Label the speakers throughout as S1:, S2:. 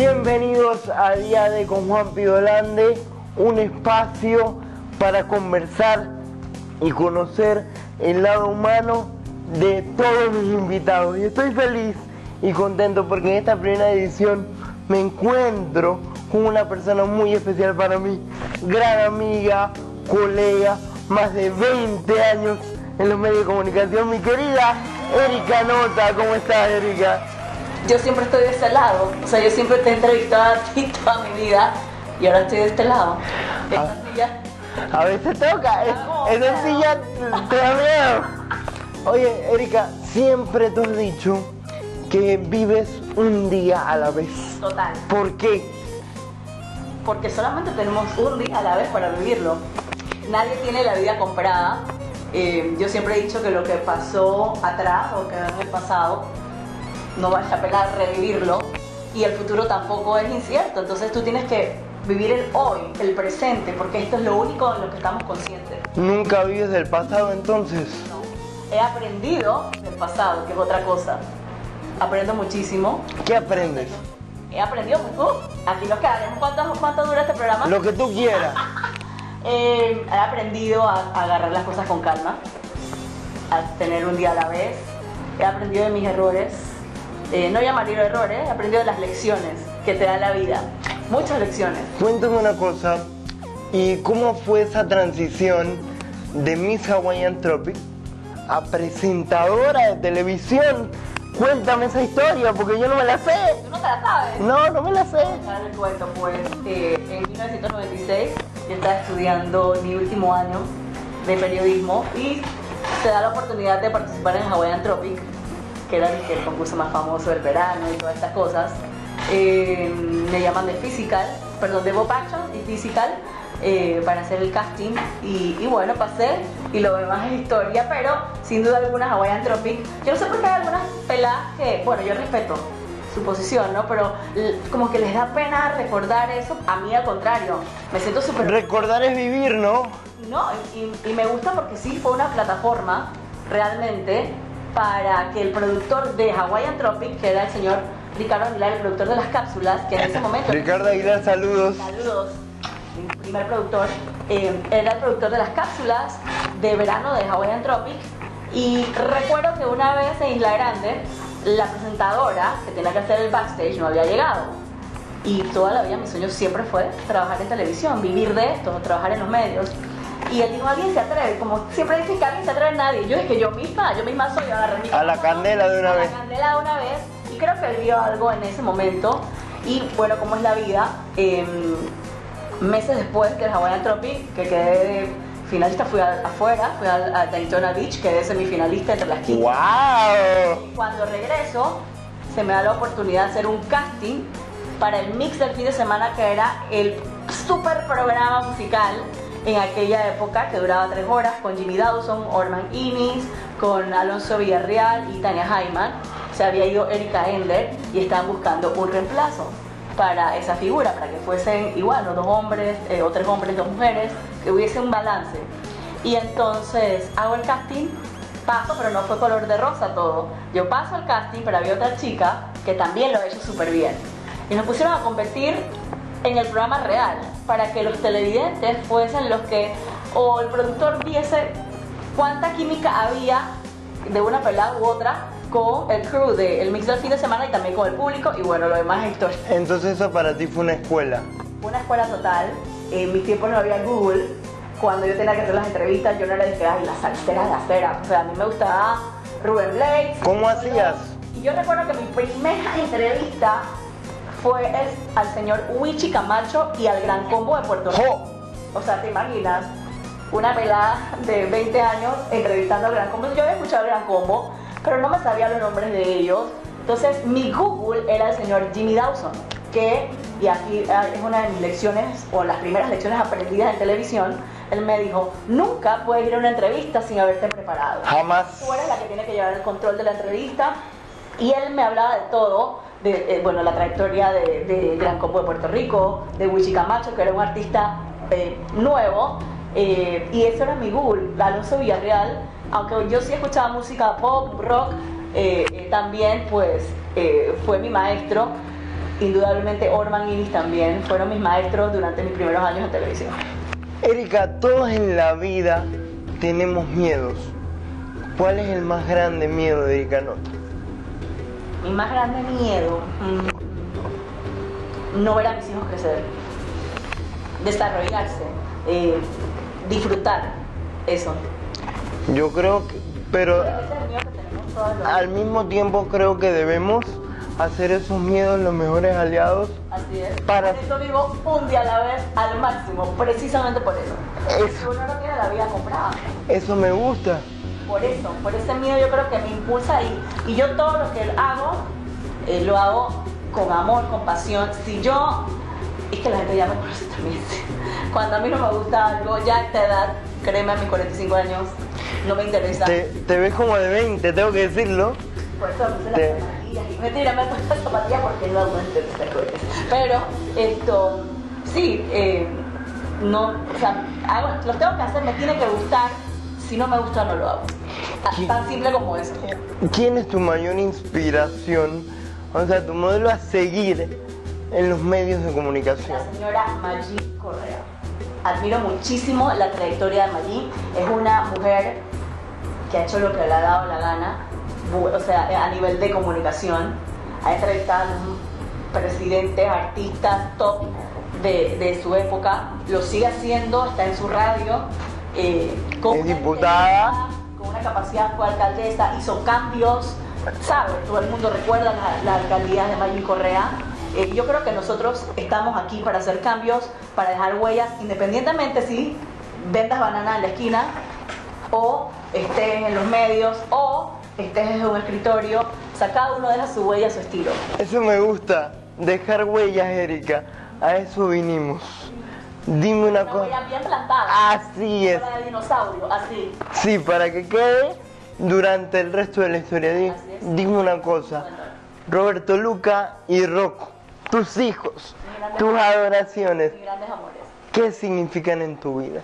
S1: Bienvenidos a Día de con Juan Pidolande, un espacio para conversar y conocer el lado humano de todos mis invitados. Y estoy feliz y contento porque en esta primera edición me encuentro con una persona muy especial para mí, gran amiga, colega, más de 20 años en los medios de comunicación, mi querida Erika Nota. ¿Cómo estás, Erika?
S2: Yo siempre estoy de este lado, o sea, yo siempre te he entrevistado a ti toda mi vida y ahora estoy de este lado.
S1: Ah.
S2: silla,
S1: A veces toca, es,
S2: No,
S1: esa
S2: no.
S1: silla te da miedo. Oye, Erika, siempre te has dicho que vives un día a la vez.
S2: total,
S1: ¿Por qué?
S2: porque solamente tenemos un día a la vez para vivirlo. Nadie tiene la vida comprada. Eh, yo siempre he dicho que lo que pasó atrás o quedó en el pasado no vale la pena revivirlo y el futuro tampoco es incierto. Entonces tú tienes que vivir el hoy, el presente, porque esto es lo único en lo que estamos conscientes.
S1: Nunca vives del pasado entonces.
S2: ¿no? He aprendido del pasado, que es otra cosa. Aprendo muchísimo.
S1: ¿Qué aprendes?
S2: He aprendido mucho. Aquí nos quedaremos. ¿Cuánto, cuánto dura este programa?
S1: Lo que tú quieras.
S2: Eh, he aprendido a, a agarrar las cosas con calma, a tener un día a la vez. He aprendido de mis errores. Eh, no llamaría errores, he aprendido las lecciones que te da la vida. Muchas lecciones.
S1: Cuéntame una cosa. ¿Y cómo fue esa transición de Miss Hawaiian Tropic a presentadora de televisión? Cuéntame esa historia porque yo no me la sé.
S2: ¿Tú no te la sabes?
S1: No, no me la sé.
S2: Les cuento, pues eh, en 1996 yo estaba estudiando mi último año de periodismo y se da la oportunidad de participar en Hawaiian Tropic, que era el, concurso más famoso del verano y todas estas cosas. Eh, me llaman de Physical, perdón, de Bob Action y Physical eh, para hacer el casting y, y bueno, pasé y lo demás es historia, pero sin duda alguna Hawaiian Tropic. Yo no sé por qué hay algunas peladas que, bueno, yo respeto su posición, ¿no? Pero como que les da pena recordar eso. A mí al contrario, me siento súper...
S1: Recordar es vivir, ¿no?
S2: No, y, y me gusta porque sí fue una plataforma realmente para que el productor de Hawaiian Tropic, que era el señor Ricardo Aguilar, el productor de las cápsulas, que en ese momento...
S1: Ricardo Aguilar, saludos.
S2: Saludos. Primer productor eh, era el productor de las cápsulas de verano de Hawaiian Tropic. Y recuerdo que una vez en Isla Grande, la presentadora que tenía que hacer el backstage no había llegado. Y toda la vida mi sueño siempre fue trabajar en televisión, vivir de esto, trabajar en los medios. Y él dijo, alguien se atreve, como siempre dicen que alguien se atreve nadie. Yo dije, yo misma, yo misma soy, agarré mi
S1: A la candela de una
S2: a
S1: vez.
S2: La candela de una vez. Y creo que él vio algo en ese momento. Y bueno, como es la vida, em, meses después que el Hawaiian Tropic, que quedé finalista, fui a- afuera, fui al- a, Daytona Beach, quedé semifinalista entre las 15.
S1: ¡Wow!
S2: Y Cuando regreso, se me da la oportunidad de hacer un casting para el mix del fin de semana, que era el super programa musical en aquella época, que duraba tres horas, con Jimmy Dawson, Orman Innis, con Alonso Villarreal y Tania Hyman. Se había ido Erika Ender y estaban buscando un reemplazo para esa figura, para que fuesen igual, dos hombres, eh, o tres hombres, dos mujeres, que hubiese un balance. Y entonces hago el casting, paso, pero no fue color de rosa todo. Yo paso el casting, pero había otra chica que también lo ha hecho súper bien. Y nos pusieron a competir en el programa real, para que los televidentes fuesen los que, o el productor viese cuánta química había de una pelada u otra con el crew del mix del fin de semana y también con el público, y bueno, lo demás es historia.
S1: Entonces eso para ti fue una escuela.
S2: Una escuela total. En mis tiempos no había Google. Cuando yo tenía que hacer las entrevistas, yo no era de que, ay, la salsera de acera. O sea, a mí me gustaba Rubén Blades.
S1: ¿Cómo hacías?
S2: Y yo recuerdo que mi primera entrevista fue al señor Wichi Camacho y al Gran Combo de Puerto Rico. O sea, ¿te imaginas? Una pelada de 20 años entrevistando al Gran Combo. Yo había escuchado al Gran Combo, pero no me sabía los nombres de ellos. Entonces, mi Google era el señor Jimmy Dawson, que, y aquí ah, es una de mis lecciones, o las primeras lecciones aprendidas en televisión, él me dijo, nunca puedes ir a una entrevista sin haberte preparado
S1: Jamás.
S2: tú eres la que tiene que llevar el control de la entrevista. Y él me hablaba de todo, eh, bueno, la trayectoria de, Gran Combo de Puerto Rico, de Wichi Camacho, que era un artista eh, nuevo, eh, y eso era mi Google, Alonso Villarreal, aunque yo sí escuchaba música pop, rock, también pues fue mi maestro. indudablemente Orman Iris también fueron mis maestros durante mis primeros años en televisión.
S1: Erika, todos en la vida tenemos miedos. ¿Cuál es el más grande miedo de Erika Nota?
S2: Mi más grande miedo, mm, no ver a mis hijos crecer, desarrollarse, eh, disfrutar eso.
S1: Yo creo que, pero
S2: que
S1: al mismo tiempo creo que debemos hacer esos miedos los mejores aliados.
S2: Así es.
S1: Para-
S2: Por eso vivo un día a la vez al máximo, precisamente por eso.
S1: Eso.
S2: Porque Uno no tiene la vida comprada.
S1: Eso me gusta.
S2: Por eso, por ese miedo yo creo que me impulsa y, y yo todo lo que hago, eh, lo hago con amor, con pasión. Si yo, es que la gente ya me conoce también, cuando a mí no me gusta algo, ya a esta edad, créeme a mis 45 años, no me interesa.
S1: Te, te ves como de 20, tengo que decirlo.
S2: Por eso me puse
S1: Te-
S2: las zapatillas. Y Mentira, me puesto las zapatillas porque no estas cosas. Pero, esto, sí, eh, no, o sea, hago- lo tengo que hacer, me tiene que gustar. Si no me gusta, no lo hago. Tan simple como eso.
S1: ¿Quién es tu mayor inspiración? O sea, tu modelo a seguir en los medios de comunicación.
S2: La señora Maggi Correa. Admiro muchísimo la trayectoria de Maggi. Es una mujer que ha hecho lo que le ha dado la gana, o sea, a nivel de comunicación. Ha entrevistado a presidentes, artistas top de, de su época. Lo sigue haciendo, está en su radio. eh,
S1: Es diputada.
S2: Capacidad, fue alcaldesa, hizo cambios, ¿sabes? Todo el mundo recuerda la, alcaldía de Maggi Correa. Eh, yo creo que nosotros estamos aquí para hacer cambios, para dejar huellas, independientemente si vendas banana en la esquina o estés en los medios o estés en un escritorio. O cada uno deja su huella, su estilo.
S1: Eso me gusta, dejar huellas, Erika. A eso vinimos. Dime una cosa.
S2: bien plantada.
S1: Así es.
S2: Para de dinosaurio, así.
S1: Sí, para que quede durante el resto de la historia. Di-
S2: Así es.
S1: dime una cosa. Roberto Luca y Rocco, tus hijos, tus adoraciones,
S2: Mis grandes amores.
S1: ¿qué significan en tu vida?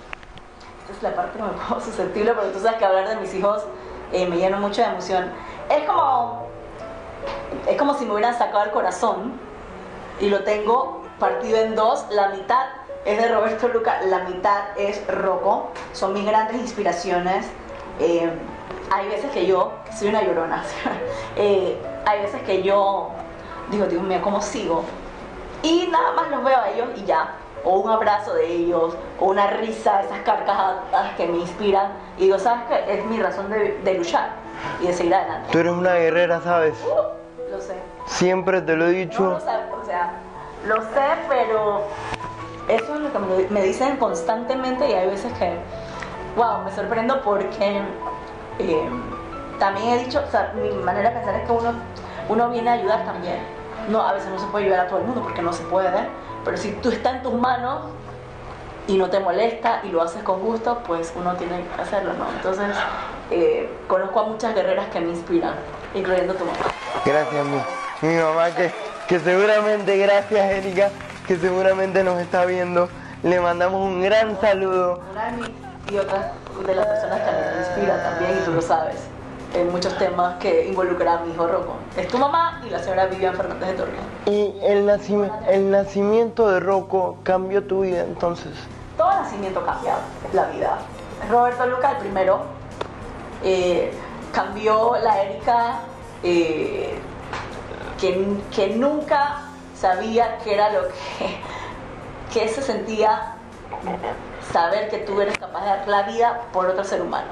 S2: Esta es la parte que me pongo susceptible, porque tú sabes que hablar de mis hijos eh, me llena mucho de emoción. Es como, es como si me hubieran sacado el corazón y lo tengo partido en dos. La mitad es de Roberto Luca, la mitad es Rocco. Son mis grandes inspiraciones. Eh, hay veces que yo, soy una llorona, eh, hay veces que yo digo, Dios mío, ¿cómo sigo? Y nada más los veo a ellos y ya. O un abrazo de ellos, o una risa, esas carcajadas que me inspiran. Y digo, ¿sabes qué? Es mi razón de, de luchar y de seguir adelante.
S1: Tú eres una guerrera, ¿sabes?
S2: Uh, lo sé.
S1: Siempre te lo he
S2: No
S1: dicho.
S2: lo sé, o sea, lo sé, pero eso es lo que me, dicen constantemente y hay veces que, wow, me sorprendo porque eh, también he dicho, o sea, mi manera de pensar es que uno, uno viene a ayudar también. No, a veces no se puede ayudar a todo el mundo porque no se puede, pero si tú estás en tus manos y no te molesta y lo haces con gusto, pues uno tiene que hacerlo, ¿no? Entonces, eh, conozco a muchas guerreras que me inspiran, incluyendo tu mamá.
S1: Gracias, mi, mi mamá, que, que seguramente, gracias, Erika, que seguramente nos está viendo. Le mandamos un gran saludo.
S2: Y otra de las personas que me inspiran también, y tú lo sabes, en muchos temas que involucran a mi hijo Rocco. Es tu mamá y la señora Vivian Fernández de Torreón.
S1: Y el, nacimi- el nacimiento de Rocco cambió tu vida entonces.
S2: Todo nacimiento cambia la vida. Roberto Luca, el primero, eh, cambió la Erika eh, que, que nunca sabía qué era lo que, que se sentía saber que tú eres capaz de dar la vida por otro ser humano.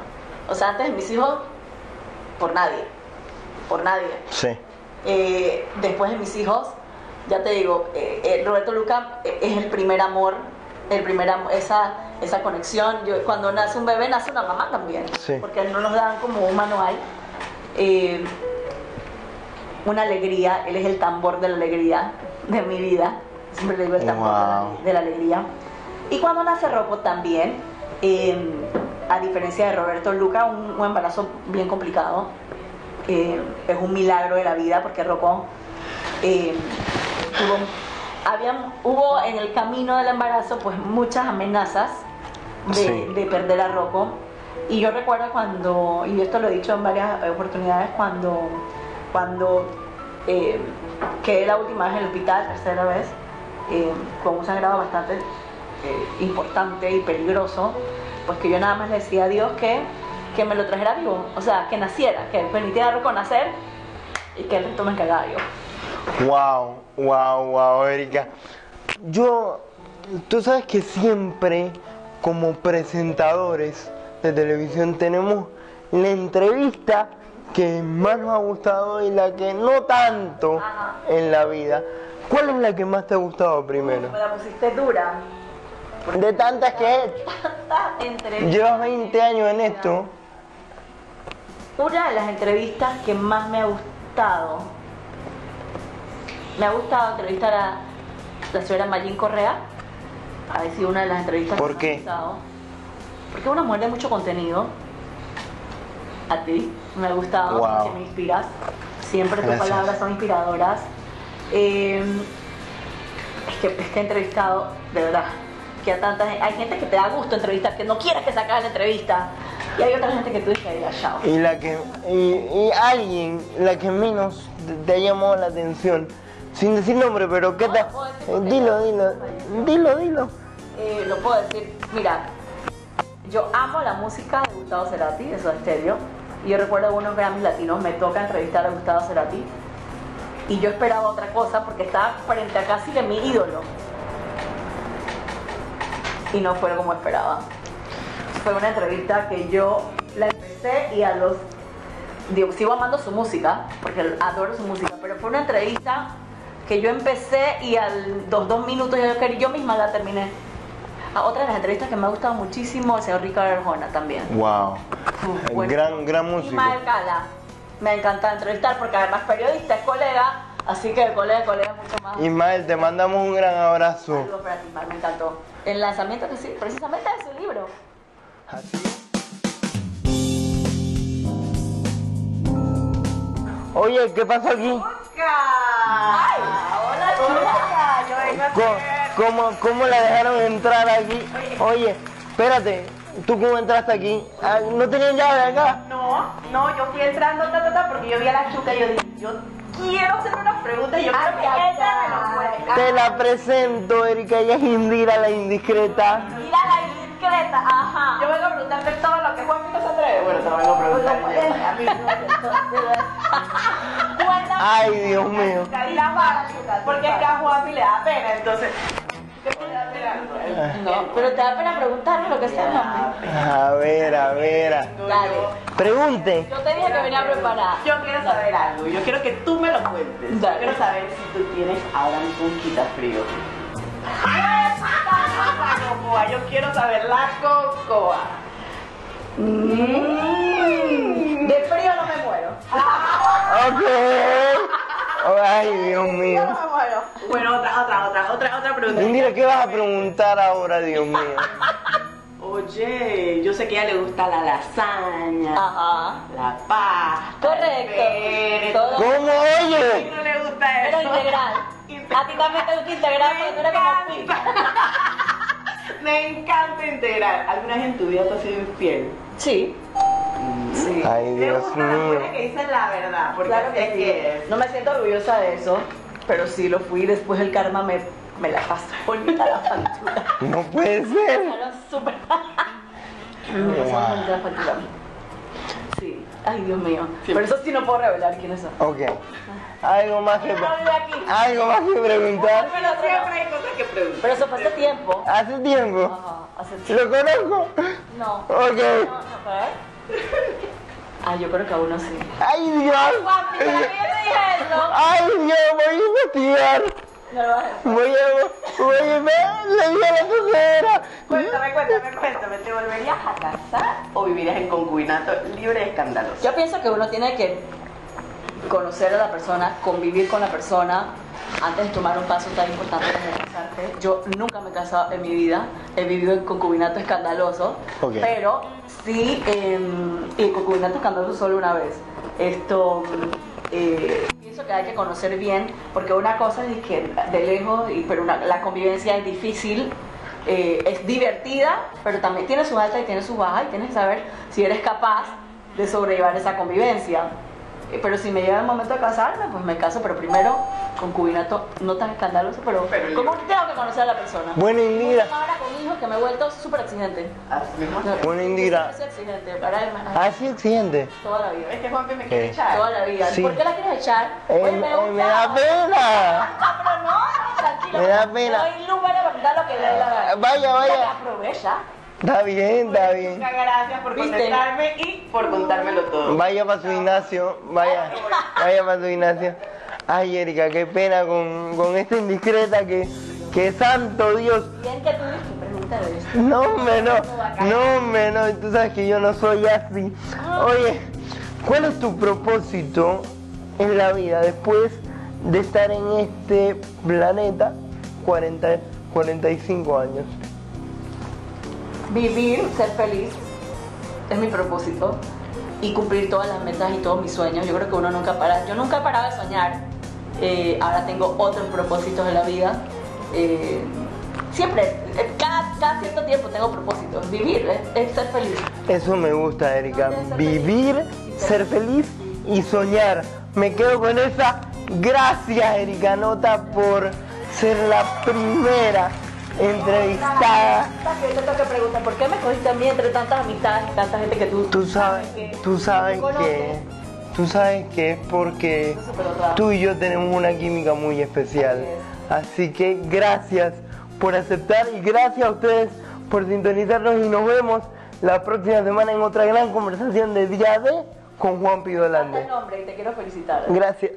S2: O sea, antes de mis hijos, por nadie, por nadie.
S1: Sí.
S2: Eh, después de mis hijos, ya te digo, eh, eh, Roberto Luca es el primer amor, el primer am- esa, esa conexión. Yo, cuando nace un bebé, nace una mamá también,
S1: Sí.
S2: porque no nos dan como un manual. Una alegría, él es el tambor de la alegría de mi vida. Siempre le digo el tambor de la-
S1: Wow.
S2: de, la, alegría. Y cuando nace Rocco también, eh, a diferencia de Roberto Luca, un, un embarazo bien complicado. Eh, es un milagro de la vida porque Rocco eh, tuvo, había- hubo en el camino del embarazo pues muchas amenazas de,
S1: Sí.
S2: de perder a Rocco. Y yo recuerdo cuando, y esto lo he dicho en varias oportunidades, cuando, cuando eh, quedé la última vez en el hospital, tercera vez, eh, con un sangrado bastante eh, importante y peligroso, pues que yo nada más le decía a Dios que, que me lo trajera vivo, o sea, que naciera, que permitiera reconocer y que el resto me encargaba yo.
S1: Wow, wow, wow, Erika. Yo, tú sabes que siempre como presentadores de televisión tenemos la entrevista que más nos ha gustado y la que no tanto
S2: Ajá.
S1: en la vida. ¿Cuál es la que más te ha gustado primero?
S2: Me la pusiste dura.
S1: De tantas que
S2: entrevista.
S1: llevas 20 años en esto.
S2: Una de las entrevistas que más me ha gustado, me ha gustado entrevistar a la señora Mayín Correa. Ha sido una de las entrevistas
S1: ¿Por
S2: que
S1: qué?
S2: me ha gustado. Porque es una mujer de mucho contenido. A ti, me ha gustado,
S1: Wow.
S2: me inspiras. Siempre tus
S1: Gracias.
S2: palabras son inspiradoras. Eh, es, que, es que he entrevistado, de verdad, que a tantas hay gente que te da gusto entrevistar, que no quieres que se acabe la entrevista. Y hay otra gente que tú dices, chao.
S1: Y la que y, y alguien, la que menos te- ha llamado la atención, sin decir nombre, pero qué tal, Eh, dilo, dilo, dilo, dilo.
S2: Eh, lo puedo decir, mira, yo amo la música de Gustavo Cerati, de Soda Stereo. Y yo recuerdo unos Grammys latinos, me toca entrevistar a Gustavo Cerati. Y yo esperaba otra cosa porque estaba frente a casi que mi ídolo. Y no fue como esperaba. Fue una entrevista que yo la empecé y a los... Digo, sigo amando su música, porque adoro su música, pero fue una entrevista que yo empecé y a los dos minutos yo, yo misma la terminé. Otra de las entrevistas que me ha gustado muchísimo, el señor Ricardo Arjona también.
S1: Wow.
S2: Bueno.
S1: Gran, gran músico.
S2: Ismael Cala. Me encanta entrevistar porque además periodista es colega, así que colega colega mucho más.
S1: Ismael, te mandamos un gran abrazo.
S2: Saludos para ti, Ismael, me encantó. El lanzamiento que sí, precisamente de su libro.
S1: Oye, ¿qué pasó aquí?
S2: ¡Ay! ¡Hola, chica! Yo vengo a
S1: ¿Cómo, cómo, la dejaron entrar aquí? Oye, espérate, ¿tú cómo entraste aquí? Ah, ¿No tenían llave acá?
S3: No, no, yo fui entrando ta, ta, ta, porque yo vi a la chuca y yo dije, yo quiero hacer unas preguntas y yo creo que ella me lo puede.
S1: Te la presento, Erika, ella es Indira la indiscreta.
S2: Mira la indiscreta, ajá.
S3: Yo vengo a preguntarte todo lo que Juan no se atreve. Bueno, te lo vengo a preguntar. Cuéntame.
S1: Ay, Dios mío.
S3: Y la vara, porque es que a Juan le da pena, entonces. ¿Qué puede hacer algo?
S2: No, pero te da pena preguntarme lo que sea.
S1: A ver, a ver.
S2: Dale.
S1: Pregunte.
S2: Yo te dije que venía preparada.
S3: Yo quiero saber algo, yo quiero que tú me lo cuentes.
S2: Dale.
S3: Yo quiero saber si tú tienes ahora mismo un quitafrío. Yo quiero saber la cocoa. Mm.
S2: De frío no me muero.
S1: Ok. Ay, Dios mío.
S3: Otra, otra, pregunta.
S1: Indira, ¿qué vas a preguntar ahora, Dios mío?
S3: Oye, yo sé que a ella le gusta la lasaña,
S2: Ajá.
S3: la pasta.
S2: Correcto.
S3: el pere,
S2: Todo.
S1: ¿Cómo
S3: ¿A quién
S1: oye?
S3: no le gusta
S2: Pero
S3: eso?
S2: integral. A ti también te gusta integral porque tú eres como.
S3: Me encanta integrar. ¿Alguna vez en tu vida te has sido infiel?
S2: Sí. Sí.
S1: Ay,
S3: Me
S1: Dios mío.
S3: mujeres que dicen la verdad, porque
S2: Claro que sí. No me siento orgullosa de eso, pero sí lo fui. Después el karma me, me la pasó bonita la factura.
S1: No puede ser.
S2: Súper. La factura. Sí. Ay, Dios mío. Pero eso sí no puedo revelar quiénes son.
S1: Ok. Algo más que, algo más que preguntar.
S3: Pero siempre hay cosas que preguntar.
S2: Pero eso fue hace tiempo.
S1: Hace tiempo.
S2: Ajá, hace tiempo.
S1: ¿Lo conozco?
S2: No.
S1: Ok.
S2: No, no, Ah, yo creo que aún no sí.
S1: Ay, Dios.
S2: Papi, ¿para qué yo dije?
S1: Ay, Dios, voy a investigar.
S2: No lo vas a decir.
S1: Voy a, voy a le di a la tercera.
S3: Cuéntame, cuéntame, cuéntame. ¿Te volverías a casar o vivirías en concubinato libre de escándalos?
S2: Yo pienso que uno tiene que conocer a la persona, convivir con la persona antes de tomar un paso tan importante como casarte. Yo nunca me he casado en mi vida, he vivido en concubinato escandaloso,
S1: Ok.
S2: pero sí en, en concubinato escandaloso solo una vez. Esto eh, pienso que hay que conocer bien, porque una cosa es que de lejos, y- pero una- la convivencia es difícil. eh, es divertida, pero también tiene sus altas y tiene sus bajas y tienes que saber si eres capaz de sobrellevar esa convivencia. Eh, Pero si me llega el momento de casarme, pues me caso, pero primero concubinato no tan escandaloso, pero,
S3: Pero
S2: como tengo que conocer a la persona.
S1: Bueno, Indira.
S2: Ahora con hijos que me he vuelto súper exigente.
S3: Así mismo.
S1: Bueno, Indira.
S2: Soy exigente, para él,
S1: Así exigente.
S2: toda la vida.
S3: Es que Juanpi me quiere
S1: Eh.
S3: echar.
S2: Toda la vida.
S1: Sí.
S2: ¿Por qué la quieres echar?
S1: Eh,
S2: Oye,
S1: me, da pena.
S2: Ah, pero no, tranquilo.
S1: Me da pena.
S2: Doy luz para lo que le dé la gana.
S1: Vaya, vaya.
S2: Aprovecha.
S1: Está bien, está bien.
S3: Muchas gracias por contestarme y por contármelo todo.
S1: Vaya para su Ignacio, vaya, vaya para su Ignacio. Ay, Erika, qué pena con, con esta indiscreta que, que santo Dios.
S2: Bien que pregúntale eso.
S1: No, hombre, no, no, hombre, no, tú sabes que yo no soy así. Oye, ¿cuál es tu propósito en la vida después de estar en este planeta 40, 45 años?
S2: Vivir, ser feliz, es mi propósito. Y cumplir todas las metas y todos mis sueños. Yo creo que uno nunca para. Yo nunca he parado de soñar. Eh, ahora tengo otros propósitos en la vida. Eh, siempre, eh, cada, cada cierto tiempo tengo propósitos. Vivir, es, es ser feliz.
S1: Eso me gusta, Erika. Vivir, ser feliz y soñar. Me quedo con esa. Gracias, Erika Nota, por ser la primera entrevistada.
S2: Que yo te tengo que preguntar, ¿por qué me cogiste a mí entre tantas amistades y tanta gente que tú,
S1: Tú sabes,
S2: que-
S1: tú sabes que, tú sabes que es porque tú y yo tenemos una química muy especial. Así que gracias por aceptar y gracias a ustedes por sintonizarnos y nos vemos la próxima semana en otra gran conversación de Día D con Juan
S2: Date
S1: Pidolande.
S2: el nombre y te quiero felicitar.
S1: Gracias.